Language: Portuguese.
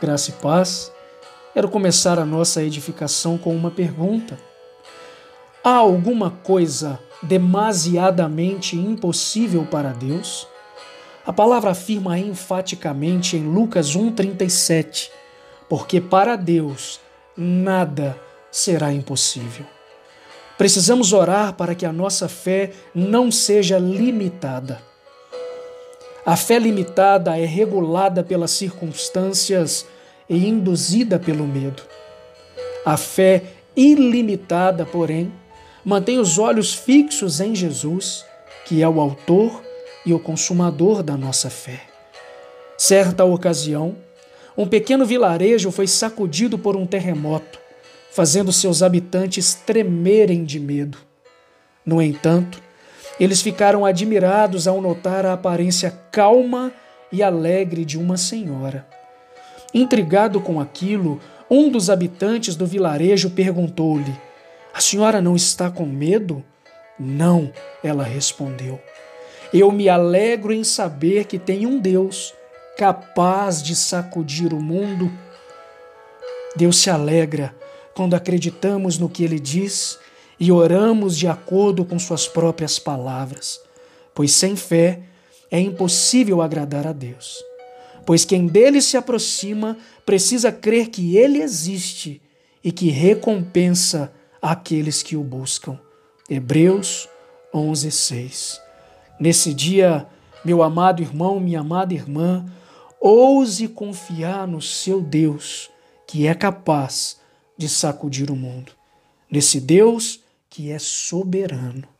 Graça e paz. Quero começar a nossa edificação com uma pergunta. Há alguma coisa demasiadamente impossível para Deus? A palavra afirma enfaticamente em Lucas 1,37: Porque para Deus nada será impossível. Precisamos orar para que a nossa fé não seja limitada. A fé limitada é regulada pelas circunstâncias e induzida pelo medo. A fé ilimitada, porém, mantém os olhos fixos em Jesus, que é o Autor e o Consumador da nossa fé. Certa ocasião, um pequeno vilarejo foi sacudido por um terremoto fazendo seus habitantes tremerem de medo. No entanto, eles ficaram admirados ao notar a aparência calma e alegre de uma senhora. Intrigado com aquilo, um dos habitantes do vilarejo perguntou-lhe: A senhora não está com medo? Não, ela respondeu. Eu me alegro em saber que tem um Deus capaz de sacudir o mundo. Deus se alegra quando acreditamos no que ele diz e oramos de acordo com suas próprias palavras, pois sem fé é impossível agradar a Deus. Pois quem dele se aproxima precisa crer que ele existe e que recompensa aqueles que o buscam. Hebreus 11:6. Nesse dia, meu amado irmão, minha amada irmã, ouse confiar no seu Deus, que é capaz de sacudir o mundo. Nesse Deus que é soberano.